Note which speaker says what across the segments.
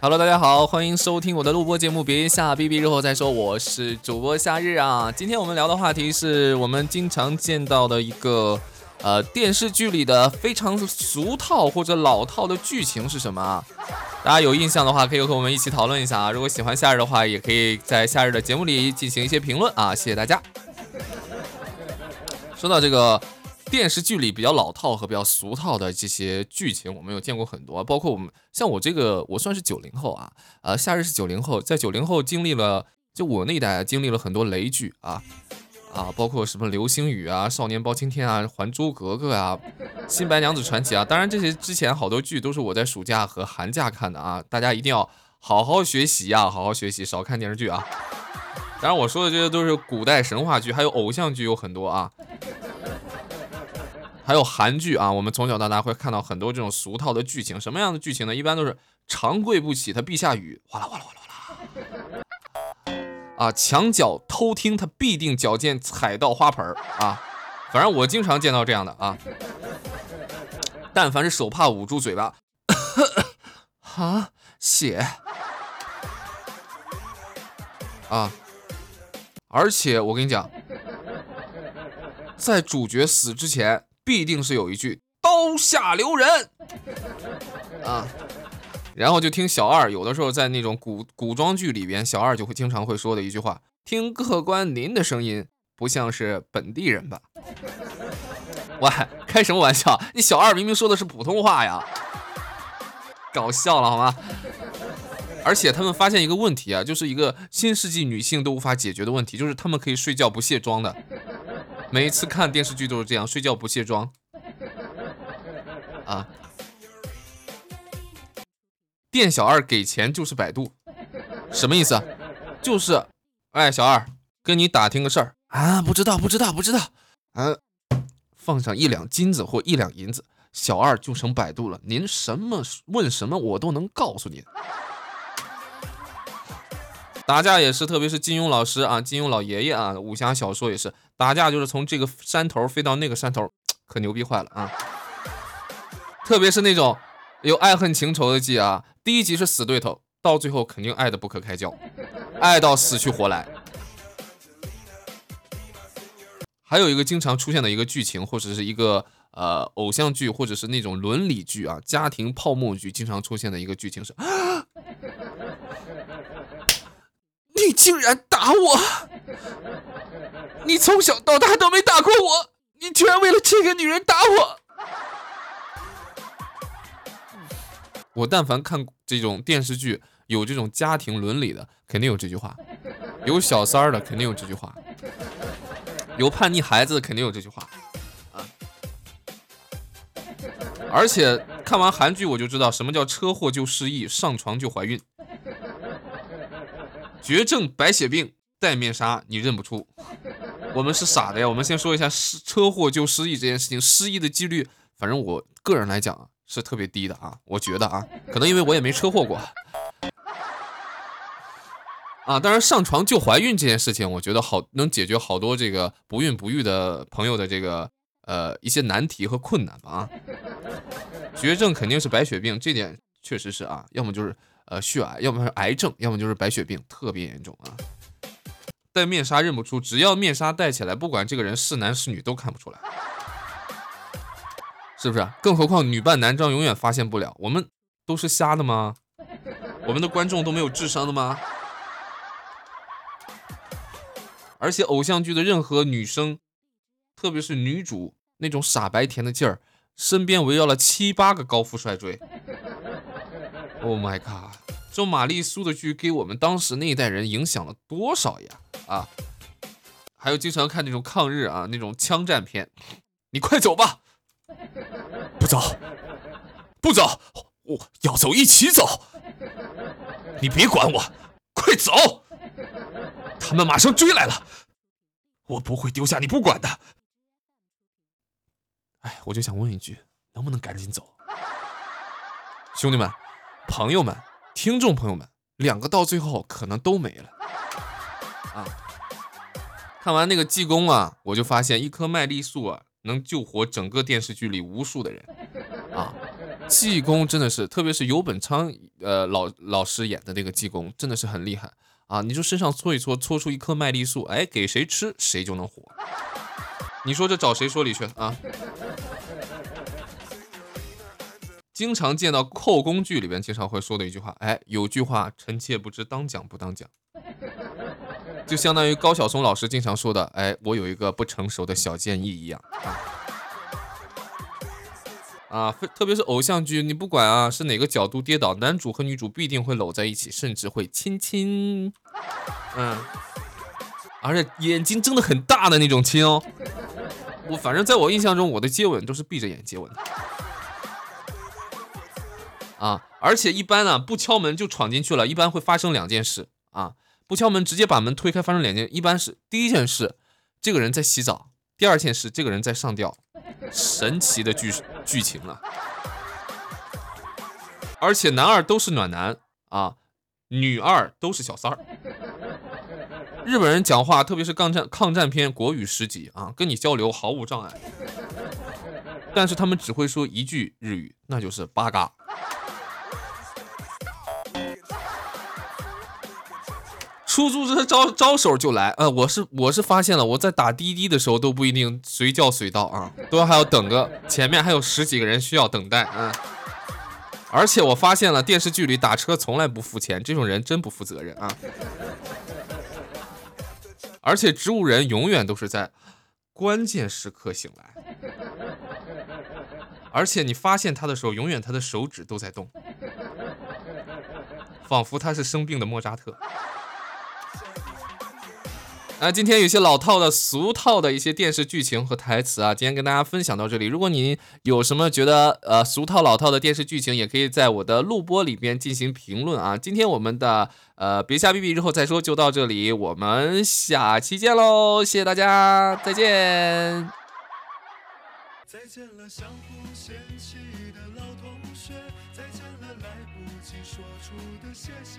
Speaker 1: Hello，大家好，欢迎收听我的录播节目，别下 B B 日后再说。我是主播夏日啊。今天我们聊的话题是我们经常见到的一个呃电视剧里的非常俗套或者老套的剧情是什么啊？大家有印象的话，可以和我们一起讨论一下啊。如果喜欢夏日的话，也可以在夏日的节目里进行一些评论啊。谢谢大家。说到这个。电视剧里比较老套和比较俗套的这些剧情，我们有见过很多，包括我们像我这个，我算是九零后啊，呃，夏日是九零后，在九零后经历了，就我那一代经历了很多雷剧啊啊，包括什么流星雨啊、少年包青天啊、还珠格格啊、新白娘子传奇啊，当然这些之前好多剧都是我在暑假和寒假看的啊，大家一定要好好学习呀，好好学习，少看电视剧啊。当然我说的这些都是古代神话剧，还有偶像剧有很多啊。还有韩剧啊，我们从小到大会看到很多这种俗套的剧情。什么样的剧情呢？一般都是长跪不起，他必下雨，哗啦哗啦哗啦哗啦。啊，墙角偷听，他必定脚尖踩到花盆儿啊。反正我经常见到这样的啊。但凡是手帕捂住嘴巴，啊，血啊！而且我跟你讲，在主角死之前。必定是有一句刀下留人啊，然后就听小二有的时候在那种古古装剧里边，小二就会经常会说的一句话：“听客官您的声音不像是本地人吧？” 喂，开什么玩笑？你小二明明说的是普通话呀，搞笑了好吗？而且他们发现一个问题啊，就是一个新世纪女性都无法解决的问题，就是他们可以睡觉不卸妆的。每一次看电视剧都是这样，睡觉不卸妆啊！店小二给钱就是百度，什么意思？就是，哎，小二跟你打听个事儿啊，不知道，不知道，不知道，啊，放上一两金子或一两银子，小二就成百度了。您什么问什么，我都能告诉您。打架也是，特别是金庸老师啊，金庸老爷爷啊，武侠小说也是打架，就是从这个山头飞到那个山头，可牛逼坏了啊！特别是那种有爱恨情仇的剧啊，第一集是死对头，到最后肯定爱的不可开交，爱到死去活来。还有一个经常出现的一个剧情，或者是一个呃偶像剧，或者是那种伦理剧啊，家庭泡沫剧，经常出现的一个剧情是。你竟然打我！你从小到大都没打过我，你居然为了这个女人打我！我但凡看这种电视剧，有这种家庭伦理的，肯定有这句话；有小三儿的，肯定有这句话；有叛逆孩子，肯定有这句话。啊！而且看完韩剧，我就知道什么叫车祸就失忆，上床就怀孕。绝症白血病戴面纱，你认不出？我们是傻的呀！我们先说一下失车祸就失忆这件事情，失忆的几率，反正我个人来讲是特别低的啊。我觉得啊，可能因为我也没车祸过啊。当然，上床就怀孕这件事情，我觉得好能解决好多这个不孕不育的朋友的这个呃一些难题和困难吧啊。绝症肯定是白血病，这点确实是啊，要么就是。呃，血癌，要么是癌症，要么就是白血病，特别严重啊！戴面纱认不出，只要面纱戴起来，不管这个人是男是女都看不出来，是不是？更何况女扮男装永远发现不了，我们都是瞎的吗？我们的观众都没有智商的吗？而且偶像剧的任何女生，特别是女主那种傻白甜的劲儿，身边围绕了七八个高富帅追。Oh my god！这玛丽苏的剧给我们当时那一代人影响了多少呀？啊，还有经常看那种抗日啊，那种枪战片，你快走吧！不走，不走，我要走一起走！你别管我，快走！他们马上追来了，我不会丢下你不管的。哎，我就想问一句，能不能赶紧走？兄弟们！朋友们，听众朋友们，两个到最后可能都没了啊！看完那个济公啊，我就发现一颗麦丽素啊，能救活整个电视剧里无数的人啊！济公真的是，特别是游本昌呃老老师演的那个济公，真的是很厉害啊！你就身上搓一搓，搓出一颗麦丽素，哎，给谁吃谁就能活。你说这找谁说理去啊？经常见到扣工具里边经常会说的一句话，哎，有句话臣妾不知当讲不当讲，就相当于高晓松老师经常说的，哎，我有一个不成熟的小建议一样。啊，特别是偶像剧，你不管啊是哪个角度跌倒，男主和女主必定会搂在一起，甚至会亲亲，嗯，而且眼睛睁得很大的那种亲哦。我反正在我印象中，我的接吻都是闭着眼接吻的。啊，而且一般呢，不敲门就闯进去了，一般会发生两件事啊，不敲门直接把门推开，发生两件，一般是第一件事，这个人在洗澡；第二件事，这个人在上吊。神奇的剧剧情了，而且男二都是暖男啊，女二都是小三儿。日本人讲话，特别是抗战抗战片，国语十级啊，跟你交流毫无障碍。但是他们只会说一句日语，那就是八嘎。出租车招招手就来，呃，我是我是发现了，我在打滴滴的时候都不一定随叫随到啊，都还要等个前面还有十几个人需要等待啊。而且我发现了电视剧里打车从来不付钱，这种人真不负责任啊。而且植物人永远都是在关键时刻醒来，而且你发现他的时候，永远他的手指都在动，仿佛他是生病的莫扎特。那今天有些老套的、俗套的一些电视剧情和台词啊，今天跟大家分享到这里。如果你有什么觉得呃俗套、老套的电视剧情，也可以在我的录播里边进行评论啊。今天我们的呃别瞎逼逼，日后再说就到这里，我们下期见喽！谢谢大家，再见。再见了，相互嫌弃的老同学，再见了，来不及说出的谢谢，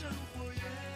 Speaker 1: 生活也